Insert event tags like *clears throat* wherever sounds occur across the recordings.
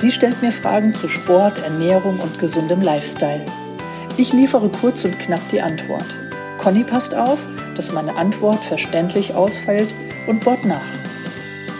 Sie stellt mir Fragen zu Sport, Ernährung und gesundem Lifestyle. Ich liefere kurz und knapp die Antwort. Conny passt auf, dass meine Antwort verständlich ausfällt und bohrt nach.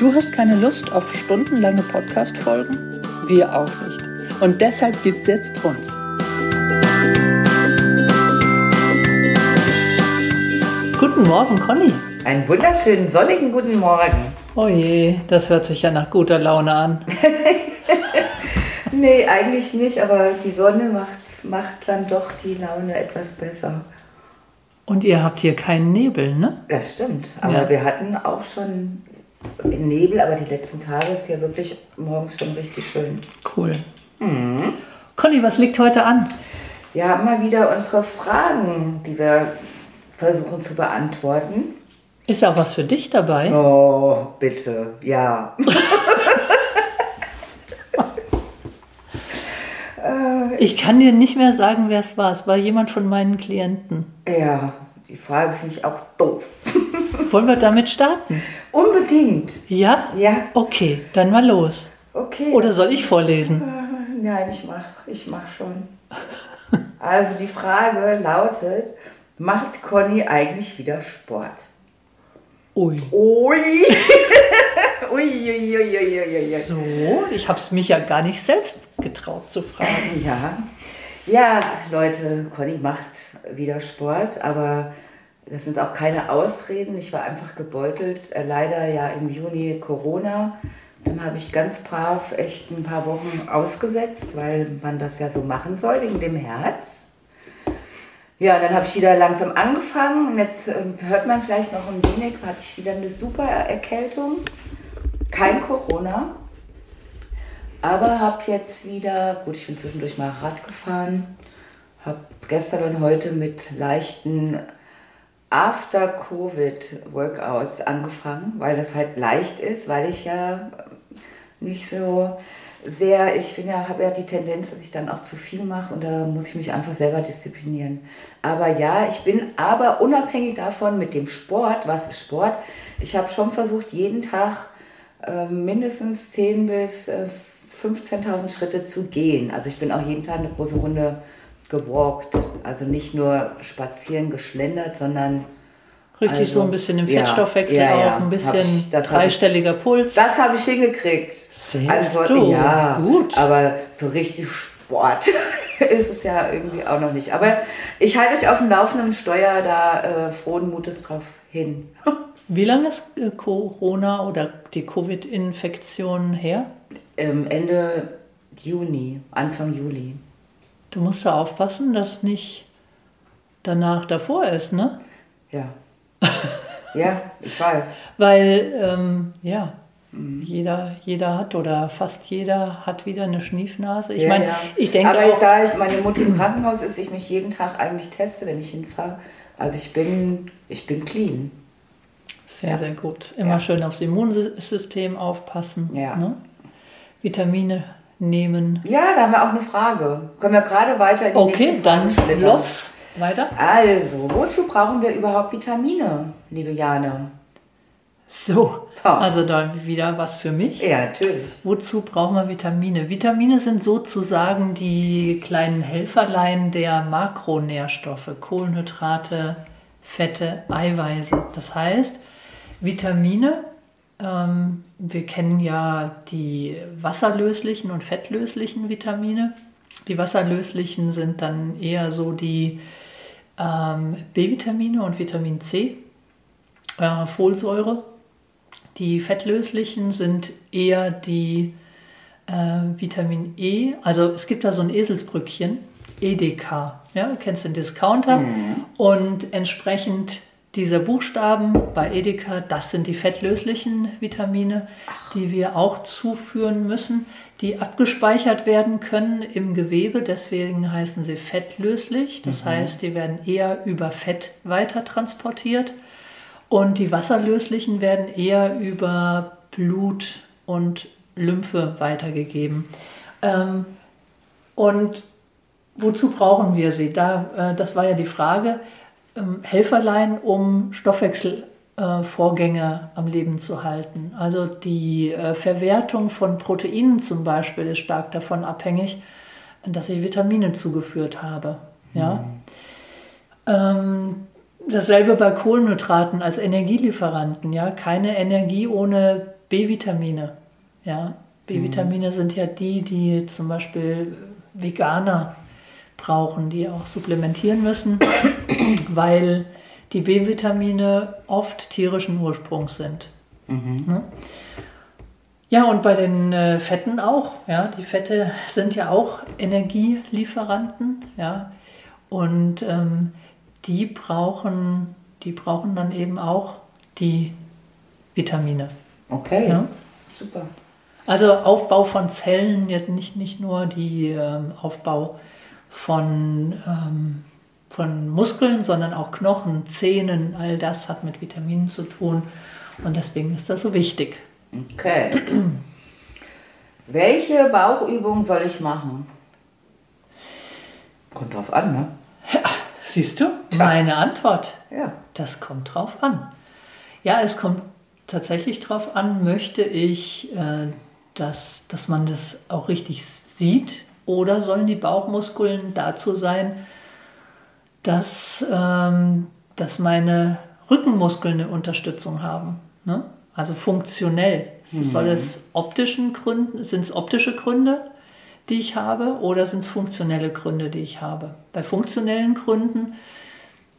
Du hast keine Lust auf stundenlange Podcast-Folgen? Wir auch nicht. Und deshalb gibt's jetzt uns. Guten Morgen, Conny. Einen wunderschönen sonnigen guten Morgen. Oh je, das hört sich ja nach guter Laune an. *laughs* nee, eigentlich nicht, aber die Sonne macht, macht dann doch die Laune etwas besser. Und ihr habt hier keinen Nebel, ne? Das stimmt. Aber ja. wir hatten auch schon Nebel, aber die letzten Tage ist ja wirklich morgens schon richtig schön. Cool. Mhm. Conny, was liegt heute an? Wir haben mal wieder unsere Fragen, die wir versuchen zu beantworten. Ist auch was für dich dabei? Oh, bitte, ja. *laughs* ich kann dir nicht mehr sagen, wer es war. Es war jemand von meinen Klienten. Ja, die Frage finde ich auch doof. *laughs* Wollen wir damit starten? Unbedingt. Ja? Ja. Okay, dann mal los. Okay. Oder soll ich vorlesen? Nein, ich mach, ich mach schon. Also die Frage lautet, macht Conny eigentlich wieder Sport? Ui. Ui. *laughs* ui, ui, ui, ui, ui, So, ich habe es mich ja gar nicht selbst getraut zu fragen. Ja. Ja, Leute, Conny macht wieder Sport, aber das sind auch keine Ausreden. Ich war einfach gebeutelt. Äh, leider ja im Juni Corona. Dann habe ich ganz brav echt ein paar Wochen ausgesetzt, weil man das ja so machen soll wegen dem Herz. Ja, dann habe ich wieder langsam angefangen. Und jetzt äh, hört man vielleicht noch ein wenig, hatte ich wieder eine super Erkältung. Kein Corona. Aber habe jetzt wieder, gut, ich bin zwischendurch mal Rad gefahren, habe gestern und heute mit leichten After-Covid-Workouts angefangen, weil das halt leicht ist, weil ich ja nicht so sehr, ich bin ja, habe ja die Tendenz, dass ich dann auch zu viel mache und da muss ich mich einfach selber disziplinieren. Aber ja, ich bin aber unabhängig davon mit dem Sport, was ist Sport, ich habe schon versucht, jeden Tag mindestens 10 bis äh, 15.000 Schritte zu gehen. Also ich bin auch jeden Tag eine große Runde gewalkt. Also nicht nur spazieren, geschlendert, sondern Richtig, also, so ein bisschen im Fettstoffwechsel ja, ja, auch, ein bisschen ich, dreistelliger ich, Puls. Das habe ich hingekriegt. Siehst also, du? Ja, gut. Aber so richtig Sport *laughs* ist es ja irgendwie auch noch nicht. Aber ich halte euch auf dem Laufenden Steuer da äh, frohen Mutes drauf hin. *laughs* Wie lange ist äh, Corona oder die Covid-Infektion her? Ähm, Ende Juni, Anfang Juli. Du musst da aufpassen, dass nicht danach davor ist, ne? Ja. ja, ich weiß. Weil, ähm, ja, mhm. jeder, jeder hat oder fast jeder hat wieder eine Schniefnase. Ich ja, meine, ja. ich denke Aber auch, da ich meine Mutter im Krankenhaus ist, ich mich jeden Tag eigentlich teste, wenn ich hinfahre. Also ich bin, ich bin clean. Sehr, ja. sehr gut. Immer ja. schön aufs Immunsystem aufpassen. Ja. Ne? Vitamine nehmen. Ja, da haben wir auch eine Frage. Können wir gerade weiter in die okay, nächste Frage dann los. Weiter? Also, wozu brauchen wir überhaupt Vitamine, liebe Jane? So, oh. also dann wieder was für mich. Ja, natürlich. Wozu brauchen wir Vitamine? Vitamine sind sozusagen die kleinen Helferlein der Makronährstoffe, Kohlenhydrate, Fette, Eiweiße. Das heißt, Vitamine, ähm, wir kennen ja die wasserlöslichen und fettlöslichen Vitamine. Die wasserlöslichen sind dann eher so die ähm, B-Vitamine und Vitamin C, äh, Folsäure. Die fettlöslichen sind eher die äh, Vitamin E. Also es gibt da so ein Eselsbrückchen, EDK. Ja, du kennst den Discounter. Mhm. Und entsprechend diese Buchstaben bei Edeka, das sind die fettlöslichen Vitamine, die wir auch zuführen müssen, die abgespeichert werden können im Gewebe. Deswegen heißen sie fettlöslich. Das mhm. heißt, die werden eher über Fett weiter transportiert. Und die wasserlöslichen werden eher über Blut und Lymphe weitergegeben. Ähm, und wozu brauchen wir sie? Da, äh, das war ja die Frage. Ähm, Helferlein, um Stoffwechselvorgänge äh, am Leben zu halten. Also die äh, Verwertung von Proteinen zum Beispiel ist stark davon abhängig, dass ich Vitamine zugeführt habe. Ja? Mhm. Ähm, dasselbe bei Kohlenhydraten als Energielieferanten. Ja? Keine Energie ohne B-Vitamine. Ja? B-Vitamine mhm. sind ja die, die zum Beispiel Veganer brauchen, die auch supplementieren müssen, weil die B-Vitamine oft tierischen Ursprungs sind. Mhm. Ne? Ja, und bei den äh, Fetten auch. Ja, die Fette sind ja auch Energielieferanten. Ja, und ähm, die brauchen, die brauchen dann eben auch die Vitamine. Okay, ja? super. Also Aufbau von Zellen, jetzt nicht, nicht nur die ähm, Aufbau von, ähm, von Muskeln, sondern auch Knochen, Zähnen, all das hat mit Vitaminen zu tun. Und deswegen ist das so wichtig. Okay. *clears throat* Welche Bauchübung soll ich machen? Kommt drauf an, ne? Ja, *laughs* siehst du, meine Antwort. Ja. Das kommt drauf an. Ja, es kommt tatsächlich drauf an, möchte ich, äh, dass, dass man das auch richtig sieht, oder sollen die Bauchmuskeln dazu sein, dass, ähm, dass meine Rückenmuskeln eine Unterstützung haben? Ne? Also funktionell. Mhm. Soll es optischen Gründen, sind es optische Gründe, die ich habe, oder sind es funktionelle Gründe, die ich habe? Bei funktionellen Gründen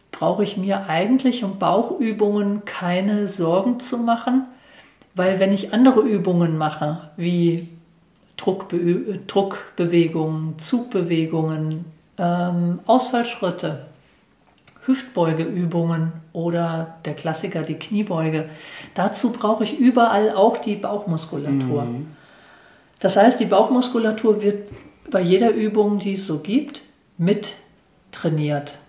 brauche ich mir eigentlich um Bauchübungen keine Sorgen zu machen, weil wenn ich andere Übungen mache, wie Druckbe Druckbewegungen, Zugbewegungen, ähm, Ausfallschritte, Hüftbeugeübungen oder der Klassiker die Kniebeuge. Dazu brauche ich überall auch die Bauchmuskulatur. Mhm. Das heißt, die Bauchmuskulatur wird bei jeder Übung, die es so gibt, mit trainiert.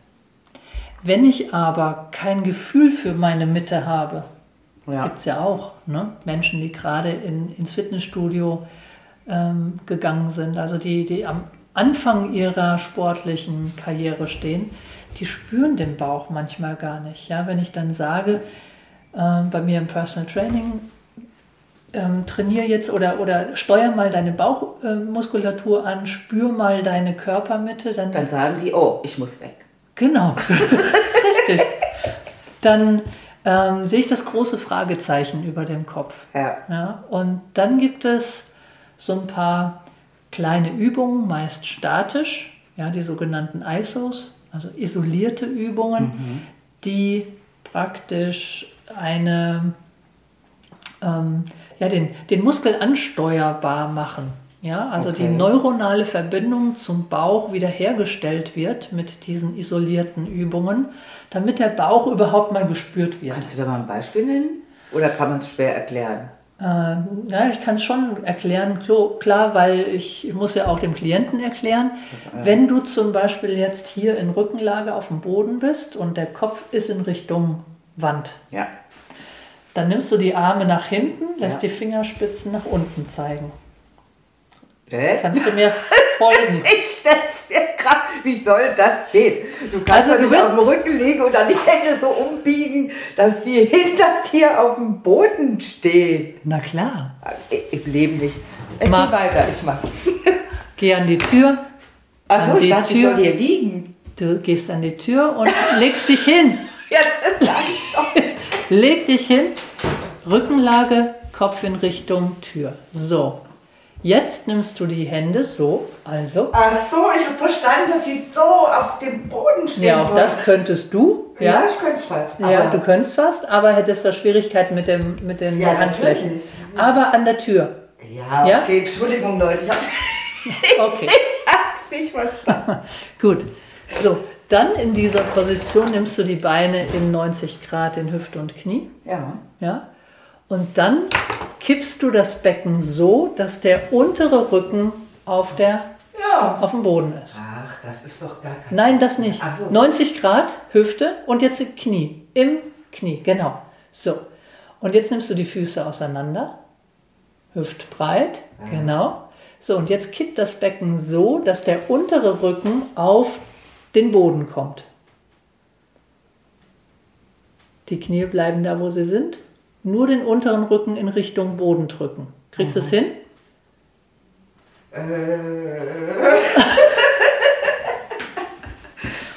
Wenn ich aber kein Gefühl für meine Mitte habe, ja. gibt es ja auch ne? Menschen, die gerade in, ins Fitnessstudio ähm, gegangen sind, also die, die am Anfang ihrer sportlichen Karriere stehen, die spüren den Bauch manchmal gar nicht. Ja? Wenn ich dann sage, äh, bei mir im Personal Training, ähm, trainiere jetzt oder, oder steuer mal deine Bauchmuskulatur äh, an, spür mal deine Körpermitte. Dann, dann sagen die, oh, ich muss weg. Genau, *laughs* richtig. Dann ähm, sehe ich das große Fragezeichen über dem Kopf. Ja. ja. Und dann gibt es so ein paar kleine Übungen, meist statisch, ja, die sogenannten ISOs, also isolierte Übungen, mhm. die praktisch eine, ähm, ja, den, den Muskel ansteuerbar machen. Ja, also okay. die neuronale Verbindung zum Bauch wiederhergestellt wird mit diesen isolierten Übungen, damit der Bauch überhaupt mal gespürt wird. Kannst du da mal ein Beispiel nennen? Oder kann man es schwer erklären? Äh, ja, ich kann es schon erklären, klar, weil ich muss ja auch dem Klienten erklären, äh wenn du zum Beispiel jetzt hier in Rückenlage auf dem Boden bist und der Kopf ist in Richtung Wand, ja. dann nimmst du die Arme nach hinten, lässt ja. die Fingerspitzen nach unten zeigen. Hä? Kannst du mir *laughs* folgen? *laughs* ich stelle mir gerade, wie soll das gehen? Du kannst also, du nicht auf dem Rücken liegen und dann die Hände so umbiegen, dass die hinter dir auf dem Boden stehen. Na klar. Im Leben nicht. Erzähl Mach. weiter, ich mach. *laughs* Geh an die Tür. Achso, ich dachte, Tür. soll hier liegen. Du gehst an die Tür und *laughs* legst dich hin. ja, das sag ich doch. Leg dich hin, Rückenlage, Kopf in Richtung Tür. So, Jetzt nimmst du die Hände so, also. Ach so, ich habe verstanden, dass sie so auf dem Boden stehen. Ja, auch das könntest du. Ja, ja ich könnte fast. Ja, du könntest fast, aber hättest da Schwierigkeiten mit dem mit den ja, Handflächen. Natürlich. Aber an der Tür. Ja, ja? okay, Entschuldigung, Leute, ich hab's, *laughs* *laughs* okay. ich hab's nicht verstanden. *laughs* Gut. So, Dann in dieser Position nimmst du die Beine in 90 Grad in Hüfte und Knie. Ja. Ja? Und dann kippst du das Becken so, dass der untere Rücken auf, der, Ja. auf dem Boden ist. Ach, das ist doch gar kein. Nein, das nicht. So. 90 Grad Hüfte und jetzt Knie. Im Knie, genau. So. Und jetzt nimmst du die Füße auseinander. Hüftbreit, genau. So, und jetzt kippt das Becken so, dass der untere Rücken auf den Boden kommt. Die Knie bleiben da, wo sie sind. Nur den unteren Rücken in Richtung Boden drücken. Kriegst du es hin? Äh. *laughs*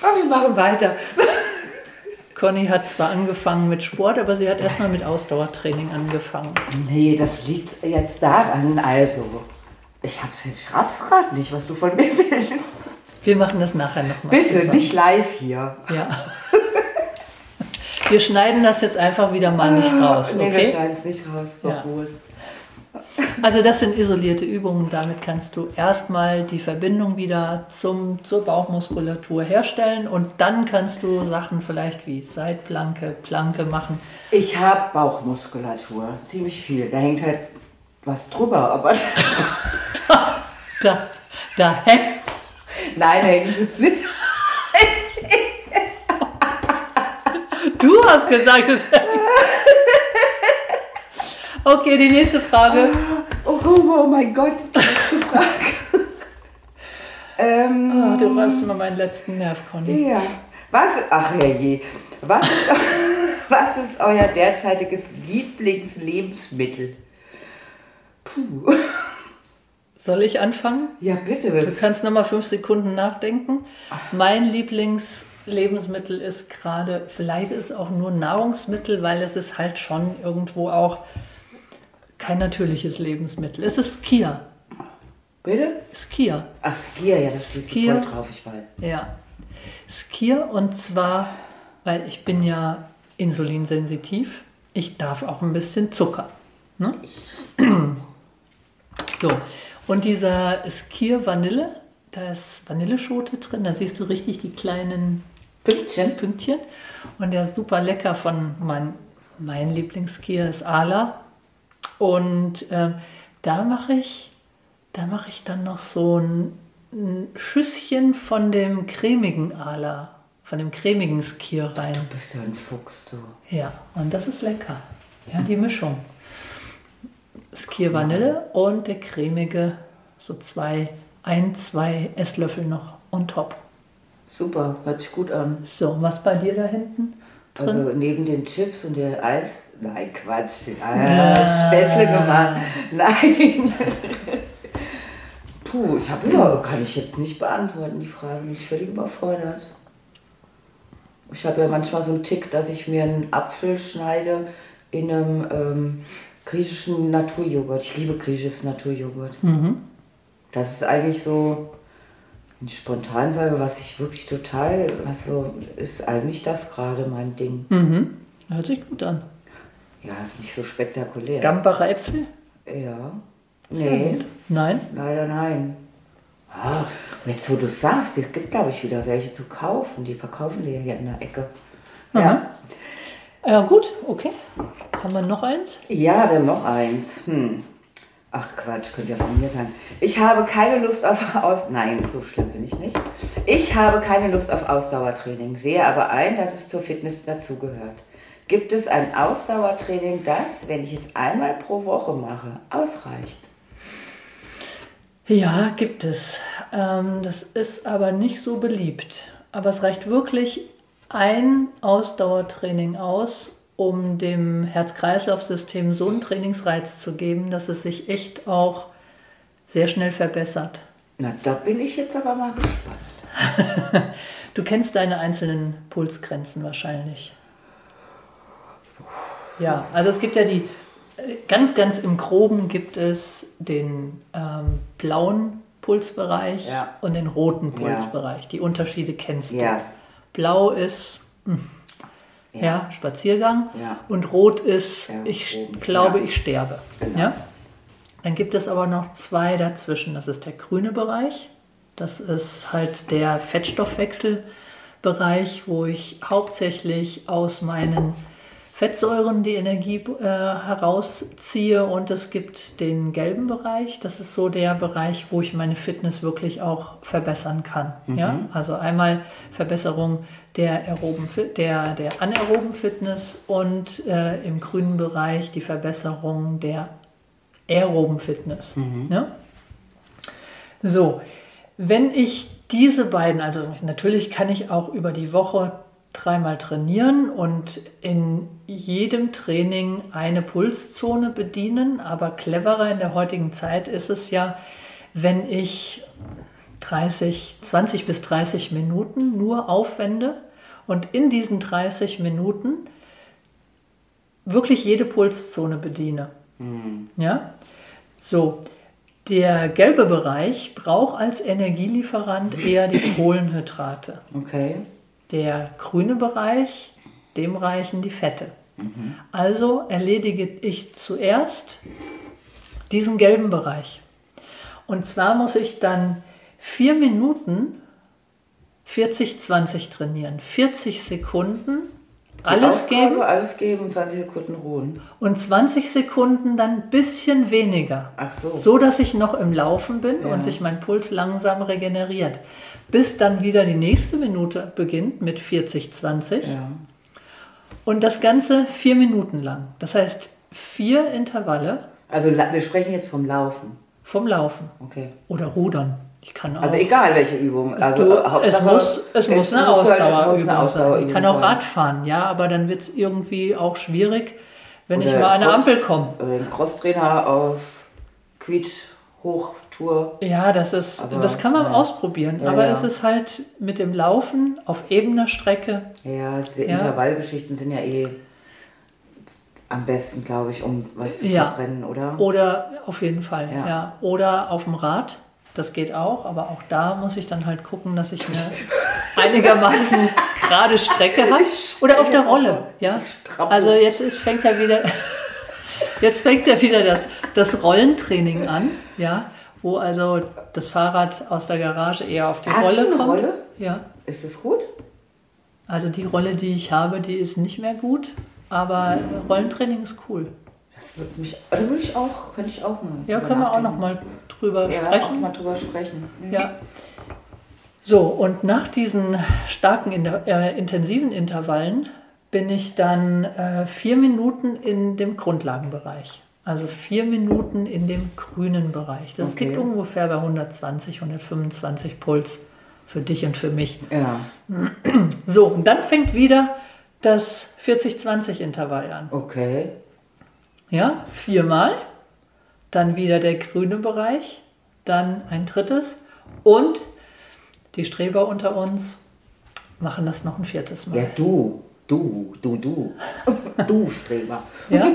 Aber wir machen weiter. *laughs* Conny hat zwar angefangen mit Sport, aber sie hat erstmal mit Ausdauertraining angefangen. Nee, das liegt jetzt daran, also. Ich hab's jetzt, grad nicht, was du von mir willst. Wir machen das nachher nochmal. Bitte, nicht live hier. Ja. *laughs* Wir schneiden das jetzt einfach wieder mal nicht raus, Nee, wir okay? schneiden es nicht raus. So Ja. Also das sind isolierte Übungen. Damit kannst du erstmal die Verbindung wieder zum, zur Bauchmuskulatur herstellen und dann kannst du Sachen vielleicht wie Seitplanke, Planke machen. Ich habe Bauchmuskulatur, ziemlich viel. Da hängt halt was drüber, aber *laughs* Da, da hängt. nein, da hängt es nicht. Du hast gesagt, es. *laughs* Okay, die nächste Frage. Oh, guck mal, oh mein Gott, die letzte Frage. ähm, Oh, du reißt mir meinen letzten Nerv, Conny. ja. Was, ach ja je. Was ist, *laughs* was ist euer derzeitiges Lieblingslebensmittel? Puh. Soll ich anfangen? Ja, Du bitte. kannst noch mal fünf Sekunden nachdenken. Mein Lieblingslebensmittel ist gerade, vielleicht ist es auch nur Nahrungsmittel, weil es ist halt schon irgendwo auch kein natürliches Lebensmittel. Es ist Skier. Bitte? Skier, Ach, Skier, ja, das Skier. voll drauf, ich weiß. ja. Skier und zwar, weil ich bin ja insulinsensitiv. Ich darf auch ein bisschen Zucker. Ne? *clears throat* So, und dieser Skier Vanille, da ist Vanilleschote drin, da siehst du richtig die kleinen Pünktchen. Pünktchen. Und der ist super lecker von mein, mein Lieblingskier ist Ala. Und ähm, da mache ich, da mache ich dann noch so ein, ein Schüsschen von dem cremigen Ala, von dem cremigen Skier rein. Du bist ja ein Fuchs, du. Ja, und das ist lecker. Ja, die Mischung. Skier Vanille und der cremige, so zwei, ein, zwei Esslöffel noch on top. Super, hört sich gut an. So, was bei dir da hinten? drin? Also neben den Chips und der Eis. Nein, Quatsch. Ah, Spätzle gemacht. Nein. Puh, ich habe ja, kann ich jetzt nicht beantworten, die Frage. Bin ich völlig überfordert. Ich habe ja manchmal so einen Tick, dass ich mir einen Apfel schneide in einem ähm, griechischen Naturjoghurt. Ich liebe griechisches Naturjoghurt. Das ist eigentlich so, wenn ich spontan sage, was ich wirklich total, also ist eigentlich das gerade mein Ding. Mhm. Hört sich gut an. Ja, ist nicht so spektakulär. Gambacher Äpfel? ja. Sehr Nee, gut. Nein? leider nein. Ah, jetzt wo du sagst, es gibt glaube ich wieder welche zu kaufen. Die verkaufen die ja hier in der Ecke. Ja. Ja, gut, okay. Haben wir noch eins? Ja, wir haben noch eins. Hm. Ach Quatsch, könnte ja von mir sein. Ich habe keine Lust auf Aus... Nein, so schlimm bin ich nicht. Ich habe keine Lust auf Ausdauertraining, sehe aber ein, dass es zur Fitness dazugehört. Gibt es ein Ausdauertraining, das, wenn ich es einmal pro Woche mache, ausreicht? Ja, gibt es. Ähm, das ist aber nicht so beliebt. Aber es reicht wirklich ein Ausdauertraining aus, um dem Herz-Kreislauf-System so einen Trainingsreiz zu geben, dass es sich echt auch sehr schnell verbessert. Na, da bin ich jetzt aber mal gespannt. *laughs* Du kennst deine einzelnen Pulsgrenzen wahrscheinlich. Ja, also es gibt ja die, ganz, ganz im Groben gibt es den ähm, blauen Pulsbereich Ja. und den roten Ja. Pulsbereich. Die Unterschiede kennst Ja. du. Blau ist hm, ja. Spaziergang Ja. und rot ist, Ja, ich oben. glaube, Ja. ich sterbe. Genau. Ja? Dann gibt es aber noch zwei dazwischen. Das ist der grüne Bereich. Das ist halt der Fettstoffwechselbereich. Bereich, wo ich hauptsächlich aus meinen Fettsäuren die Energie äh, herausziehe und es gibt den gelben Bereich. Das ist so der Bereich, wo ich meine Fitness wirklich auch verbessern kann. Mhm. Ja? Also einmal Verbesserung der, aeroben, der, der anaeroben Fitness und äh, im grünen Bereich die Verbesserung der aeroben Fitness. Mhm. Ja? So, wenn ich diese beiden, also natürlich kann ich auch über die Woche dreimal trainieren und in jedem Training eine Pulszone bedienen. Aber cleverer in der heutigen Zeit ist es ja, wenn ich 30, 20 bis 30 Minuten nur aufwende und in diesen 30 Minuten wirklich jede Pulszone bediene. Mhm. Ja? So, der gelbe Bereich braucht als Energielieferant eher die Kohlenhydrate. Okay. Der grüne Bereich, dem reichen die Fette. Mhm. Also erledige ich zuerst diesen gelben Bereich. Und zwar muss ich dann vier Minuten 40-20 trainieren. 40 Sekunden alles Aufgabe, geben. Alles geben und 20 Sekunden ruhen. Und 20 Sekunden dann ein bisschen weniger. Ach so. So dass ich noch im Laufen bin ja. und sich mein Puls langsam regeneriert bis dann wieder die nächste Minute beginnt mit 40, 20. Ja. Und das Ganze vier Minuten lang. Das heißt, vier Intervalle. Also wir sprechen jetzt vom Laufen. Vom Laufen. Okay. Oder Rudern. Ich kann also auch, also egal welche Übung. Also du, es muss, es muss eine Ausdauerübung halt, sein. Ich kann auch Rad fahren, ja, aber dann wird es irgendwie auch schwierig, wenn Oder ich mal an eine Ampel komme. Ein Crosstrainer auf Quietsch Hochtour. Ja, das ist, aber, das kann man ja. ausprobieren. Ja, aber ja. es ist halt mit dem Laufen auf ebener Strecke. Ja, diese Intervallgeschichten sind ja eh am besten, glaube ich, um was zu verbrennen, oder? Oder auf jeden Fall, ja. Oder auf dem Rad. Das geht auch, aber auch da muss ich dann halt gucken, dass ich eine *laughs* einigermaßen gerade Strecke habe. Oder auf der Rolle, ja. Also jetzt ist, fängt ja wieder *laughs* Jetzt fängt ja wieder das, das Rollentraining an, ja, wo also das Fahrrad aus der Garage eher auf die Hast Rolle du eine kommt. Rolle? Ja. Ist es gut? Also die Rolle, die ich habe, die ist nicht mehr gut, aber Rollentraining ist cool. Das würde mich, also würde ich auch, könnte ich auch mal. Ja, können wir auch noch mal drüber ja, sprechen. Auch mal drüber sprechen. Mhm. Ja. So, und nach diesen starken, äh, intensiven Intervallen bin ich dann äh, vier Minuten in dem Grundlagenbereich. Also vier Minuten in dem grünen Bereich. Das okay. liegt ungefähr bei 120, 125 Puls für dich und für mich. Ja. So, und dann fängt wieder das 40-20-Intervall an. Okay. Ja, viermal. Dann wieder der grüne Bereich. Dann ein drittes. Und die Streber unter uns machen das noch ein viertes Mal. Ja, du. Du, du, du. Du, Streber. Ja,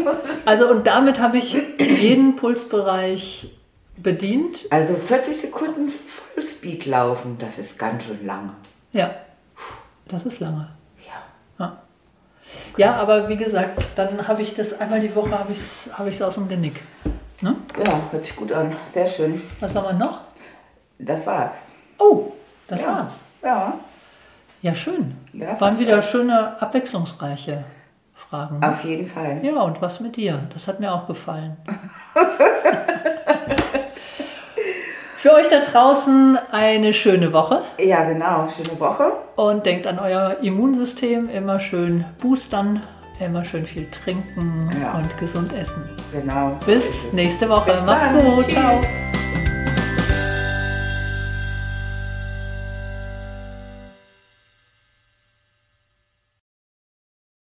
also und damit habe ich jeden Pulsbereich bedient. Also 40 Sekunden Vollspeed laufen, das ist ganz schön lange. Ja, das ist lange. Ja. Ja, okay. ja aber wie gesagt, dann habe ich das einmal die Woche habe ich es hab aus dem Genick. Ne? Ja, hört sich gut an. Sehr schön. Was haben wir noch? Das war's. Oh, das ja. war's. Ja. Ja, schön. Ja, Waren wieder schöne, abwechslungsreiche Fragen. Auf jeden Fall. Ja, und was mit dir? Das hat mir auch gefallen. *laughs* Für euch da draußen eine schöne Woche. Ja, genau, schöne Woche. Und denkt an euer Immunsystem, immer schön boostern, immer schön viel trinken ja. und gesund essen. Genau. So Bis nächste Woche. Bis Macht's gut. Ciao.